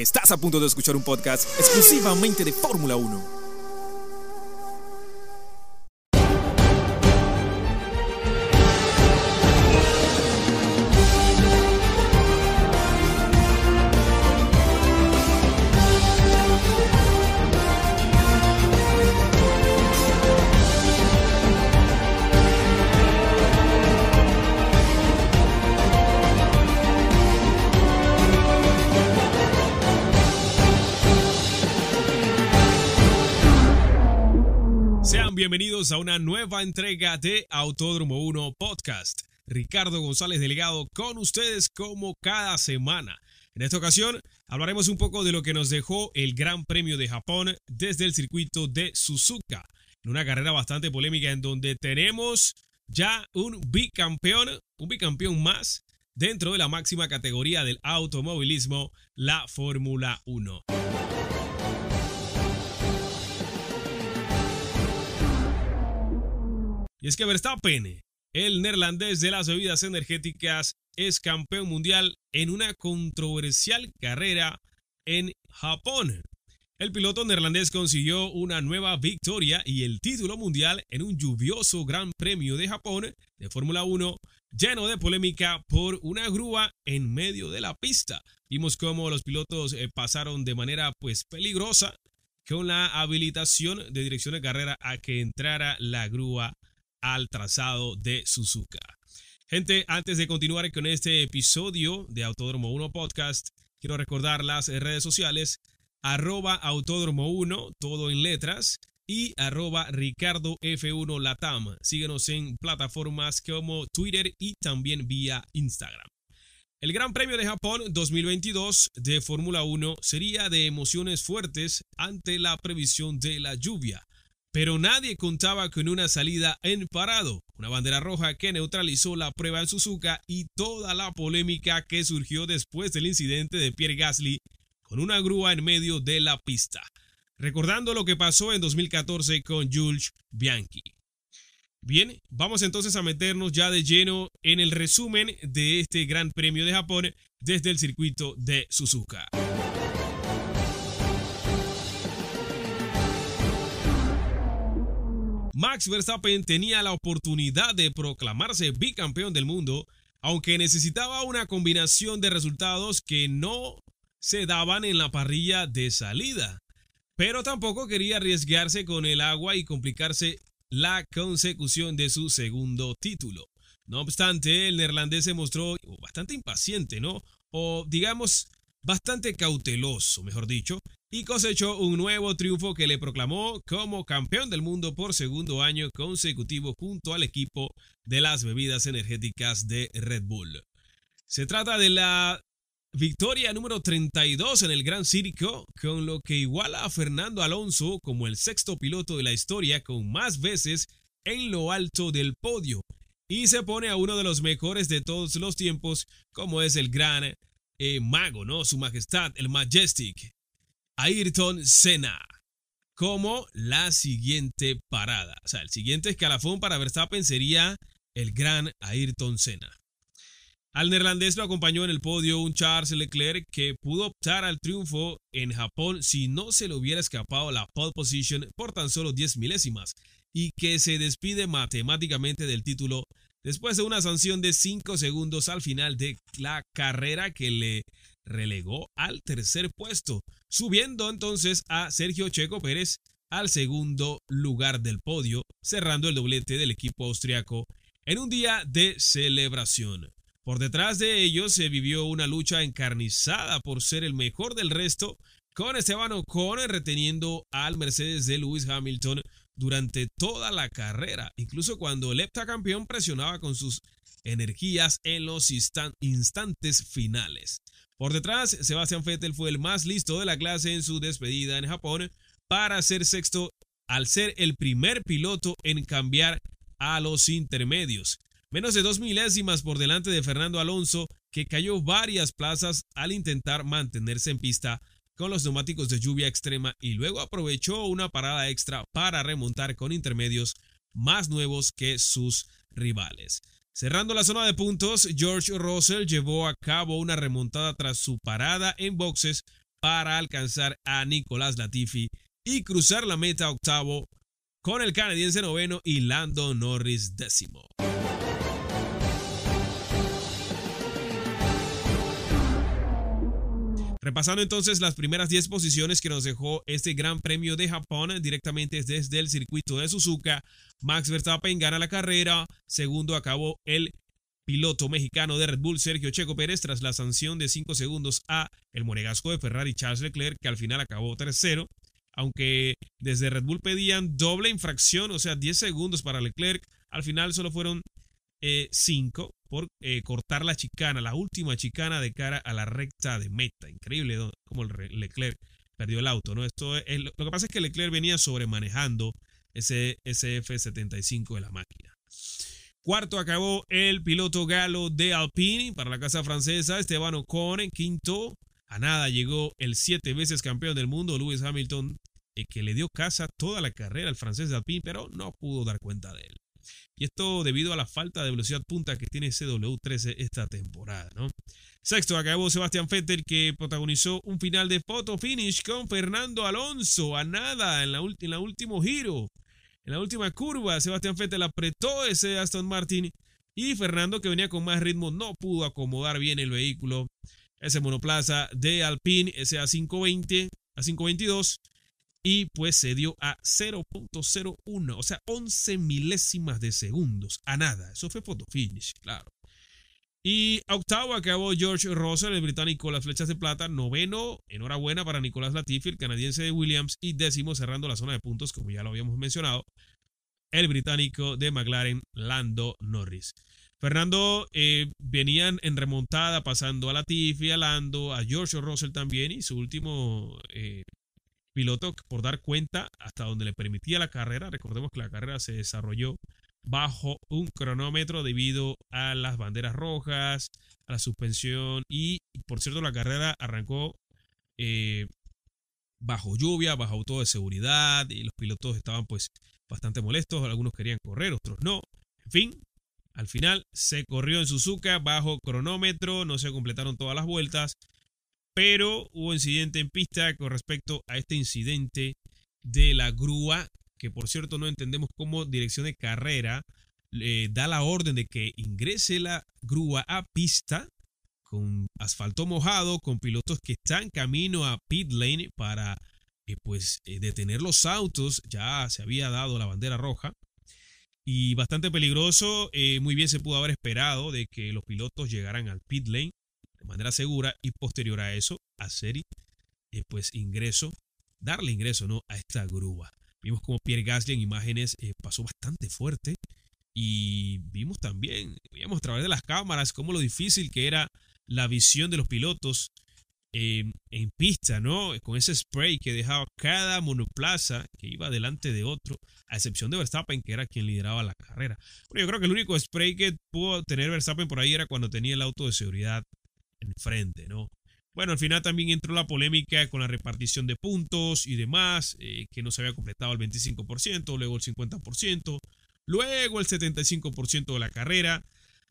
Estás a punto de escuchar un podcast exclusivamente de Fórmula 1. A una nueva entrega de Autódromo 1 Podcast. Ricardo González Delegado con ustedes como cada semana. En esta ocasión hablaremos un poco de lo que nos dejó el Gran Premio de Japón desde el circuito de Suzuka. En una carrera bastante polémica en donde tenemos ya un bicampeón, un bicampeón más dentro de la máxima categoría del automovilismo, la Fórmula 1. Y es que Verstappen, el neerlandés de las bebidas energéticas, es campeón mundial en una controversial carrera en Japón. El piloto neerlandés consiguió una nueva victoria y el título mundial en un lluvioso Gran Premio de Japón de Fórmula 1 lleno de polémica por una grúa en medio de la pista. Vimos cómo los pilotos eh, pasaron de manera pues peligrosa con la habilitación de dirección de carrera a que entrara la grúa al trazado de Suzuka. Gente, antes de continuar con este episodio de Autódromo 1 Podcast, quiero recordar las redes sociales, arroba Autódromo 1, todo en letras, y arroba Ricardo F1 Latam. Síguenos en plataformas como Twitter y también vía Instagram. El Gran Premio de Japón 2022 de Fórmula 1 sería de emociones fuertes ante la previsión de la lluvia pero nadie contaba con una salida en parado, una bandera roja que neutralizó la prueba en Suzuka y toda la polémica que surgió después del incidente de Pierre Gasly con una grúa en medio de la pista, recordando lo que pasó en 2014 con Jules Bianchi. Bien, vamos entonces a meternos ya de lleno en el resumen de este Gran Premio de Japón desde el circuito de Suzuka. Max Verstappen tenía la oportunidad de proclamarse bicampeón del mundo, aunque necesitaba una combinación de resultados que no se daban en la parrilla de salida. Pero tampoco quería arriesgarse con el agua y complicarse la consecución de su segundo título. No obstante, el neerlandés se mostró bastante impaciente, ¿no? O digamos, bastante cauteloso, mejor dicho, y cosechó un nuevo triunfo que le proclamó como campeón del mundo por segundo año consecutivo junto al equipo de las bebidas energéticas de Red Bull. Se trata de la victoria número 32 en el Gran Circo, con lo que iguala a Fernando Alonso como el sexto piloto de la historia con más veces en lo alto del podio y se pone a uno de los mejores de todos los tiempos como es el gran eh, mago, ¿no? Su Majestad, el Majestic, Ayrton Senna, como la siguiente parada. O sea, el siguiente escalafón para Verstappen sería el gran Ayrton Senna. Al neerlandés lo acompañó en el podio un Charles Leclerc que pudo optar al triunfo en Japón si no se le hubiera escapado la pole position por tan solo 10 milésimas y que se despide matemáticamente del título después de una sanción de 5 segundos al final de la carrera que le relegó al tercer puesto, subiendo entonces a Sergio Checo Pérez al segundo lugar del podio, cerrando el doblete del equipo austriaco en un día de celebración. Por detrás de ellos se vivió una lucha encarnizada por ser el mejor del resto, con Esteban Ocon reteniendo al Mercedes de Lewis Hamilton durante toda la carrera, incluso cuando el heptacampeón presionaba con sus energías en los instantes finales. Por detrás, Sebastian Vettel fue el más listo de la clase en su despedida en Japón para ser sexto al ser el primer piloto en cambiar a los intermedios. Menos de dos milésimas por delante de Fernando Alonso, que cayó varias plazas al intentar mantenerse en pista con los neumáticos de lluvia extrema y luego aprovechó una parada extra para remontar con intermedios más nuevos que sus rivales. Cerrando la zona de puntos, George Russell llevó a cabo una remontada tras su parada en boxes para alcanzar a Nicolás Latifi y cruzar la meta octavo con el canadiense noveno y Lando Norris décimo. Repasando entonces las primeras 10 posiciones que nos dejó este Gran Premio de Japón directamente desde el circuito de Suzuka, Max Verstappen gana la carrera, segundo acabó el piloto mexicano de Red Bull Sergio Checo Pérez tras la sanción de 5 segundos a el monegasco de Ferrari Charles Leclerc que al final acabó tercero, aunque desde Red Bull pedían doble infracción, o sea 10 segundos para Leclerc, al final solo fueron 5 eh, por eh, cortar la chicana, la última chicana de cara a la recta de meta. Increíble como Leclerc perdió el auto, ¿no? Esto es, lo que pasa es que Leclerc venía sobremanejando ese SF75 de la máquina. Cuarto acabó el piloto galo de Alpine para la casa francesa, Esteban Ocon. En quinto, a nada llegó el siete veces campeón del mundo, Lewis Hamilton, eh, que le dio casa toda la carrera al francés de Alpine, pero no pudo dar cuenta de él. Y esto debido a la falta de velocidad punta que tiene CW13 esta temporada, ¿no? Sexto acabó Sebastián Vettel que protagonizó un final de photo finish con Fernando Alonso a nada en la, en la último giro. En la última curva, Sebastián Vettel apretó ese Aston Martin y Fernando, que venía con más ritmo, no pudo acomodar bien el vehículo. Ese monoplaza de Alpine, ese A520, A522, y pues se dio a 0.01, o sea, 11 milésimas de segundos, a nada. Eso fue photo finish, claro. Y octavo acabó George Russell, el británico, las flechas de plata. Noveno, enhorabuena para Nicolás Latifi, el canadiense de Williams. Y décimo, cerrando la zona de puntos, como ya lo habíamos mencionado, el británico de McLaren, Lando Norris. Fernando eh, venían en remontada pasando a Latifi, a Lando, a George Russell también. Y su último eh, piloto por dar cuenta hasta donde le permitía la carrera. Recordemos que la carrera se desarrolló bajo un cronómetro debido a las banderas rojas, a la suspensión y, por cierto, la carrera arrancó eh, bajo lluvia, bajo auto de seguridad y los pilotos estaban pues bastante molestos, algunos querían correr, otros no. En fin, al final se corrió en Suzuka bajo cronómetro, no se completaron todas las vueltas, pero hubo incidente en pista con respecto a este incidente de la grúa, que por cierto no entendemos cómo dirección de carrera le da la orden de que ingrese la grúa a pista con asfalto mojado, con pilotos que están camino a pit lane para eh, pues eh, detener los autos, ya se había dado la bandera roja. Y bastante peligroso, eh, muy bien se pudo haber esperado de que los pilotos llegaran al pit lane de manera segura y posterior a eso hacer eh, pues ingreso, darle ingreso ¿no? a esta grúa. Vimos como Pierre Gasly en imágenes eh, pasó bastante fuerte y vimos también, veíamos a través de las cámaras cómo lo difícil que era la visión de los pilotos eh, en pista, ¿no? Con ese spray que dejaba cada monoplaza que iba delante de otro, a excepción de Verstappen, que era quien lideraba la carrera. Bueno, yo creo que el único spray que pudo tener Verstappen por ahí era cuando tenía el auto de seguridad enfrente, ¿no? Bueno, al final también entró la polémica con la repartición de puntos y demás, eh, que no se había completado el 25%, luego el 50%, luego el 75% de la carrera.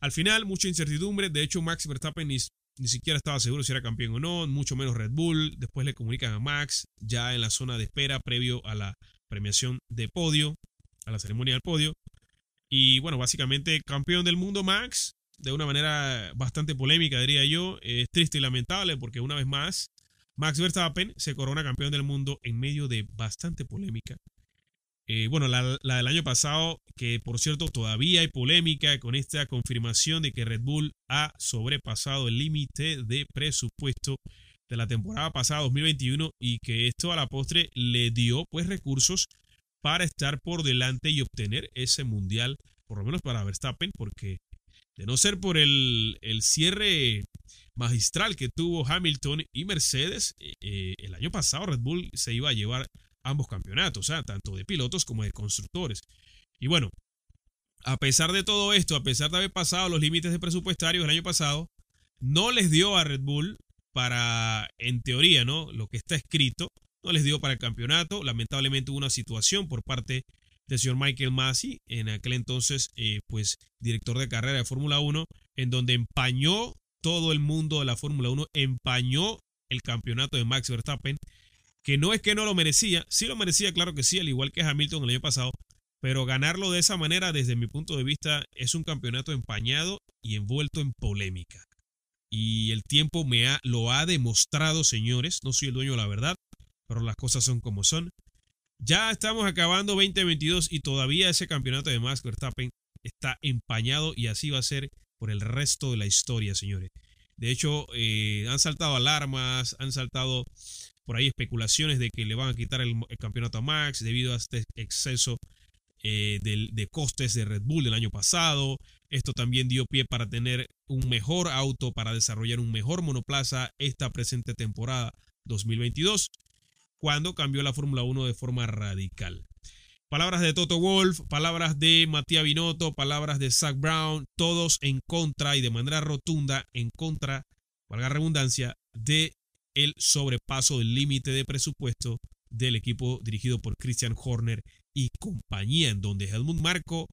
Al final, mucha incertidumbre. De hecho, Max Verstappen ni, ni, siquiera estaba seguro si era campeón o no, mucho menos Red Bull. Después le comunican a Max, ya en la zona de espera, previo a la premiación de podio, a la ceremonia del podio. Y bueno, básicamente campeón del mundo Max, de una manera bastante polémica, diría yo. Es triste y lamentable porque una vez más, Max Verstappen se corona campeón del mundo en medio de bastante polémica. Eh, bueno, la, del año pasado, que por cierto todavía hay polémica con esta confirmación de que Red Bull ha sobrepasado el límite de presupuesto de la temporada pasada 2021 y que esto a la postre le dio pues recursos para estar por delante y obtener ese mundial, por lo menos para Verstappen, porque de no ser por el, cierre magistral que tuvo Hamilton y Mercedes, eh, eh, el año pasado Red Bull se iba a llevar ambos campeonatos, sea, tanto de pilotos como de constructores. Y bueno, a pesar de todo esto, a pesar de haber pasado los límites de presupuestarios el año pasado, no les dio a Red Bull para, en teoría, ¿no? Lo que está escrito, no les dio para el campeonato. Lamentablemente hubo una situación por parte del señor Michael Masi, en aquel entonces, eh, pues, director de carrera de Fórmula 1, en donde empañó todo el mundo de la Fórmula 1, empañó el campeonato de Max Verstappen, que no es que no lo merecía, sí lo merecía, claro que sí, al igual que Hamilton el año pasado, pero ganarlo de esa manera, desde mi punto de vista, es un campeonato empañado y envuelto en polémica. Y el tiempo me ha, lo ha demostrado, señores. No soy el dueño de la verdad, pero las cosas son como son. Ya estamos acabando 2022 y todavía ese campeonato de Max Verstappen está empañado y así va a ser por el resto de la historia, señores. De hecho, eh, han saltado alarmas, han saltado por ahí especulaciones de que le van a quitar el, campeonato a Max debido a este exceso eh, de, costes de Red Bull del año pasado. Esto también dio pie para tener un mejor auto, para desarrollar un mejor monoplaza esta presente temporada 2022, cuando cambió la Fórmula 1 de forma radical. Palabras de Toto Wolf, palabras de Matías Binotto, palabras de Zach Brown, todos en contra y de manera rotunda en contra, valga redundancia, de el sobrepaso del límite de presupuesto del equipo dirigido por Christian Horner y compañía, en donde Helmut Marco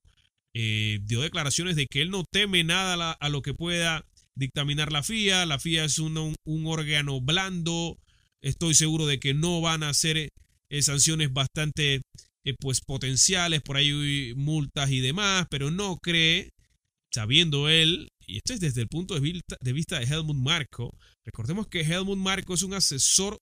eh, dio declaraciones de que él no teme nada a, lo que pueda dictaminar la FIA. La FIA es un, órgano blando. Estoy seguro de que no van a ser eh, sanciones bastante eh, pues potenciales, por ahí multas y demás, pero no cree, sabiendo él, y esto es desde el punto de, vista de Helmut Marco, recordemos que Helmut Marco es un asesor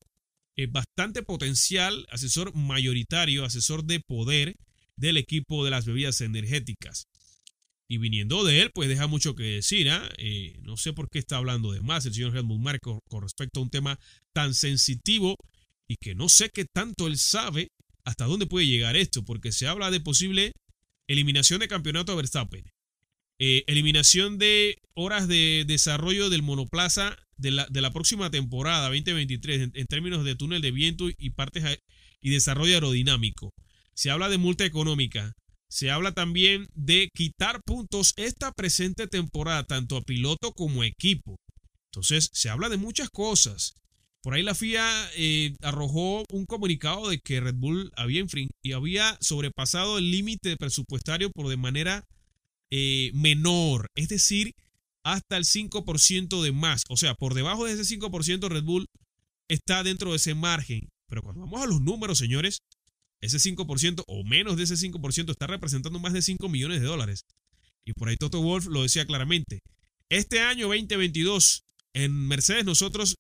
bastante potencial, asesor mayoritario, asesor de poder del equipo de las bebidas energéticas. Y viniendo de él, pues deja mucho que decir. ¿ah? Eh, no sé por qué está hablando de más el señor Helmut Marco con respecto a un tema tan sensitivo y que no sé qué tanto él sabe hasta dónde puede llegar esto, porque se habla de posible eliminación de campeonato a Verstappen, eh, eliminación de horas de desarrollo del monoplaza de la, próxima temporada 2023 en, términos de túnel de viento y partes y desarrollo aerodinámico. Se habla de multa económica. Se habla también de quitar puntos esta presente temporada, tanto a piloto como equipo. Entonces, se habla de muchas cosas. Por ahí la FIA eh, arrojó un comunicado de que Red Bull había, y había sobrepasado el límite presupuestario por de manera eh, menor, es decir, hasta el 5% de más. O sea, por debajo de ese 5% Red Bull está dentro de ese margen. Pero cuando vamos a los números, señores, ese 5% o menos de ese 5% está representando más de 5 millones de dólares. Y por ahí Toto Wolf lo decía claramente. Este año 2022, en Mercedes nosotros,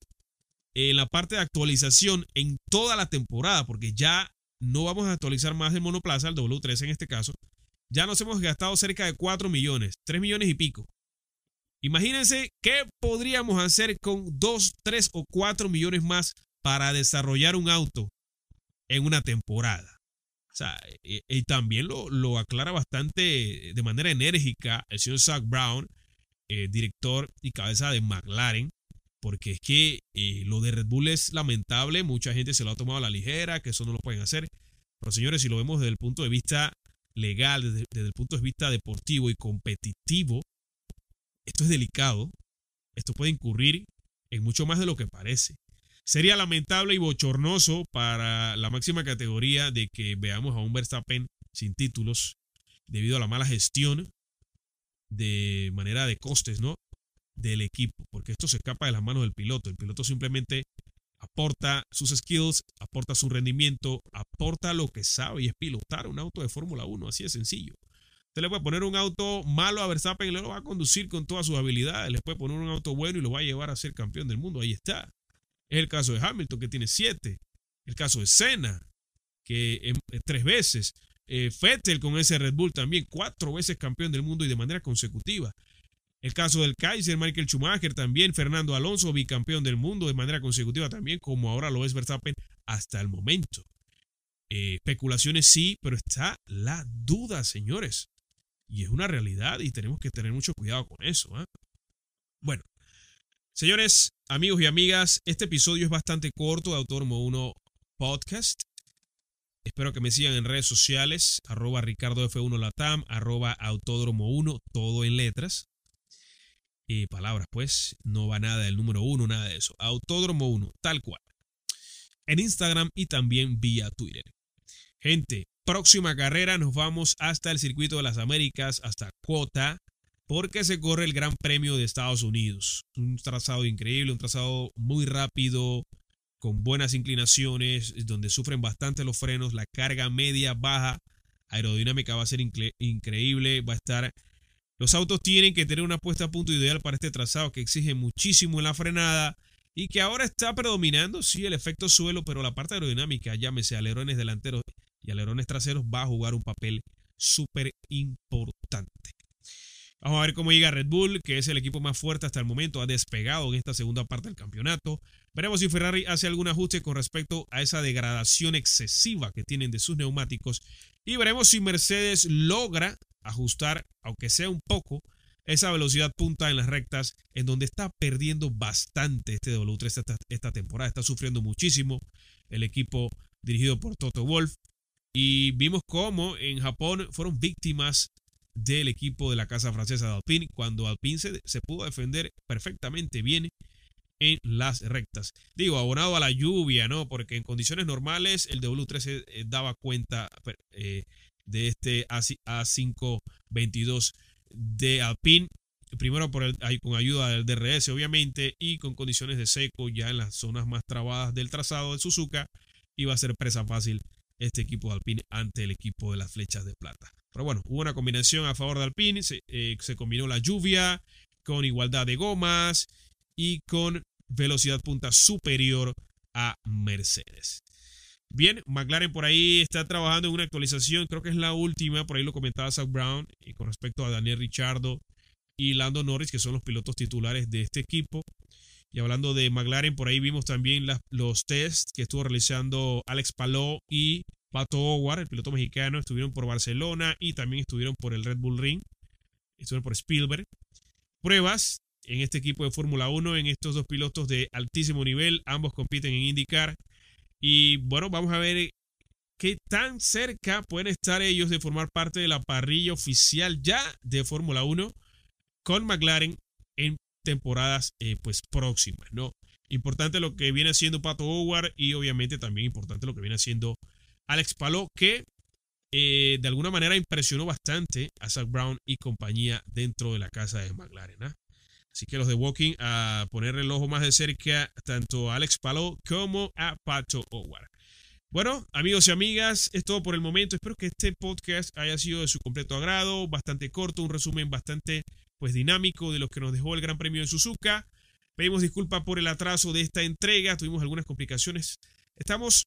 en la parte de actualización, en toda la temporada, porque ya no vamos a actualizar más el monoplaza, el W3 en este caso, ya nos hemos gastado cerca de 4 millones, 3 millones y pico. Imagínense qué podríamos hacer con 2, 3 o 4 millones más para desarrollar un auto en una temporada. O sea, y, también lo, aclara bastante de manera enérgica el señor Zach Brown, eh, director y cabeza de McLaren, porque es que eh, lo de Red Bull es lamentable, mucha gente se lo ha tomado a la ligera, que eso no lo pueden hacer. Pero señores, si lo vemos desde el punto de vista legal, desde, el punto de vista deportivo y competitivo, esto es delicado. Esto puede incurrir en mucho más de lo que parece. Sería lamentable y bochornoso para la máxima categoría de que veamos a un Verstappen sin títulos debido a la mala gestión de manera de costes, ¿no? Del equipo, porque esto se escapa de las manos del piloto. El piloto simplemente aporta sus skills, aporta su rendimiento, aporta lo que sabe y es pilotar un auto de Fórmula 1, así de sencillo. Usted le puede poner un auto malo a Verstappen y lo va a conducir con todas sus habilidades. Le puede poner un auto bueno y lo va a llevar a ser campeón del mundo. Ahí está. Es el caso de Hamilton, que tiene siete. El caso de Senna, que tres veces. Eh, Fettel con ese Red Bull también, cuatro veces campeón del mundo y de manera consecutiva. El caso del Kaiser, Michael Schumacher también, Fernando Alonso, bicampeón del mundo de manera consecutiva también, como ahora lo es Verstappen hasta el momento. Eh, especulaciones sí, pero está la duda, señores. Y es una realidad y tenemos que tener mucho cuidado con eso. ¿ah? Bueno, señores, amigos y amigas, este episodio es bastante corto de Autónomo 1 Podcast. Espero que me sigan en redes sociales, arroba Ricardo F1 Latam, arroba Autódromo 1, todo en letras eh, palabras, pues. No va nada del número uno, nada de eso. Autódromo 1, tal cual. En Instagram y también vía Twitter. Gente, próxima carrera nos vamos hasta el circuito de las Américas, hasta Cuota. Porque se corre el Gran Premio de Estados Unidos. Un trazado increíble, un trazado muy rápido, con buenas inclinaciones, donde sufren bastante los frenos, la carga media, baja, aerodinámica va a ser increíble, va a estar... Los autos tienen que tener una puesta a punto ideal para este trazado que exige muchísimo en la frenada y que ahora está predominando, sí, el efecto suelo, pero la parte aerodinámica, llámese alerones delanteros y alerones traseros, va a jugar un papel súper importante. Vamos a ver cómo llega Red Bull, que es el equipo más fuerte hasta el momento, ha despegado en esta segunda parte del campeonato. Veremos si Ferrari hace algún ajuste con respecto a esa degradación excesiva que tienen de sus neumáticos. Y veremos si Mercedes logra ajustar, aunque sea un poco, esa velocidad punta en las rectas, en donde está perdiendo bastante este W3 esta, esta temporada. Está sufriendo muchísimo el equipo dirigido por Toto Wolf. Y vimos cómo en Japón fueron víctimas del equipo de la casa francesa de Alpine, cuando Alpine se, pudo defender perfectamente bien en las rectas. Digo, abonado a la lluvia, ¿no? Porque en condiciones normales el W13 eh, daba cuenta eh, de este A522 de Alpine. Primero por con ayuda del DRS, obviamente, y con condiciones de seco ya en las zonas más trabadas del trazado de Suzuka, iba a ser presa fácil este equipo de Alpine ante el equipo de las flechas de plata. Pero bueno, hubo una combinación a favor de Alpine, se, eh, se combinó la lluvia con igualdad de gomas y con velocidad punta superior a Mercedes. Bien, McLaren por ahí está trabajando en una actualización, creo que es la última, por ahí lo comentaba Zach Brown, y con respecto a Daniel Richardo y Lando Norris, que son los pilotos titulares de este equipo. Y hablando de McLaren, por ahí vimos también los tests que estuvo realizando Alex Palou y Pato Howard, el piloto mexicano, estuvieron por Barcelona y también estuvieron por el Red Bull Ring, estuvieron por Spielberg. Pruebas en este equipo de Fórmula 1, en estos dos pilotos de altísimo nivel, ambos compiten en IndyCar. Y bueno, vamos a ver qué tan cerca pueden estar ellos de formar parte de la parrilla oficial ya de Fórmula 1 con McLaren en temporadas eh, pues próximas, ¿no? Importante lo que viene haciendo Pato Howard y obviamente también importante lo que viene haciendo Alex Palou, que eh, de alguna manera impresionó bastante a Zach Brown y compañía dentro de la casa de McLaren. ¿ah? Así que los de Walking a poner el ojo más de cerca tanto a Alex Palou como a Pato Howard. Bueno, amigos y amigas, es todo por el momento. Espero que este podcast haya sido de su completo agrado, bastante corto, un resumen bastante pues dinámico de lo que nos dejó el Gran Premio de Suzuka. Pedimos disculpas por el atraso de esta entrega, tuvimos algunas complicaciones. Estamos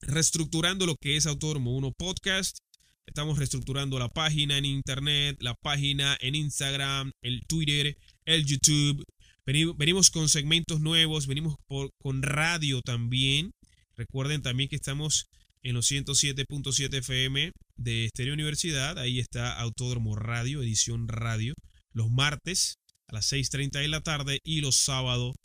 reestructurando lo que es Autódromo 1 Podcast. Estamos reestructurando la página en internet, la página en Instagram, el Twitter, el YouTube. Venimos con segmentos nuevos, venimos con radio también. Recuerden también que estamos en los 107.7 FM de Estéreo Universidad. Ahí está Autódromo Radio, edición radio, los martes a las 6.30 de la tarde y los sábados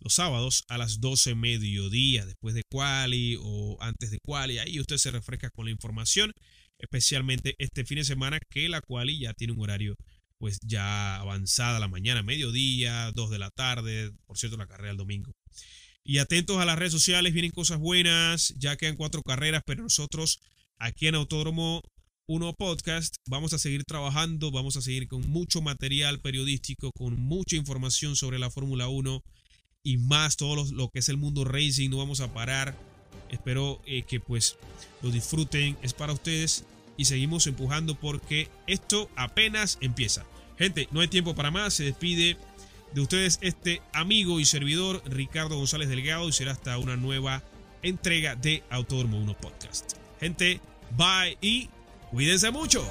los sábados a las 12 mediodía, después de quali o antes de quali. Ahí usted se refresca con la información, especialmente este fin de semana que la quali ya tiene un horario pues ya avanzada la mañana, mediodía, 2 de la tarde, por cierto la carrera el domingo. Y atentos a las redes sociales, vienen cosas buenas, ya quedan cuatro carreras, pero nosotros aquí en Autódromo 1 Podcast vamos a seguir trabajando, vamos a seguir con mucho material periodístico, con mucha información sobre la Fórmula 1 y más todo lo, que es el mundo racing. No vamos a parar. Espero eh, que pues lo disfruten. Es para ustedes y seguimos empujando porque esto apenas empieza. Gente, no hay tiempo para más. Se despide de ustedes este amigo y servidor Ricardo González Delgado y será hasta una nueva entrega de Autódromo 1 Podcast. Gente, bye y cuídense mucho.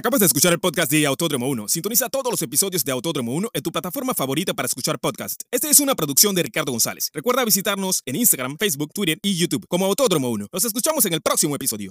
Acabas de escuchar el podcast de Autódromo 1. Sintoniza todos los episodios de Autódromo 1 en tu plataforma favorita para escuchar podcast. Esta es una producción de Ricardo González. Recuerda visitarnos en Instagram, Facebook, Twitter y YouTube como Autódromo 1. Nos escuchamos en el próximo episodio.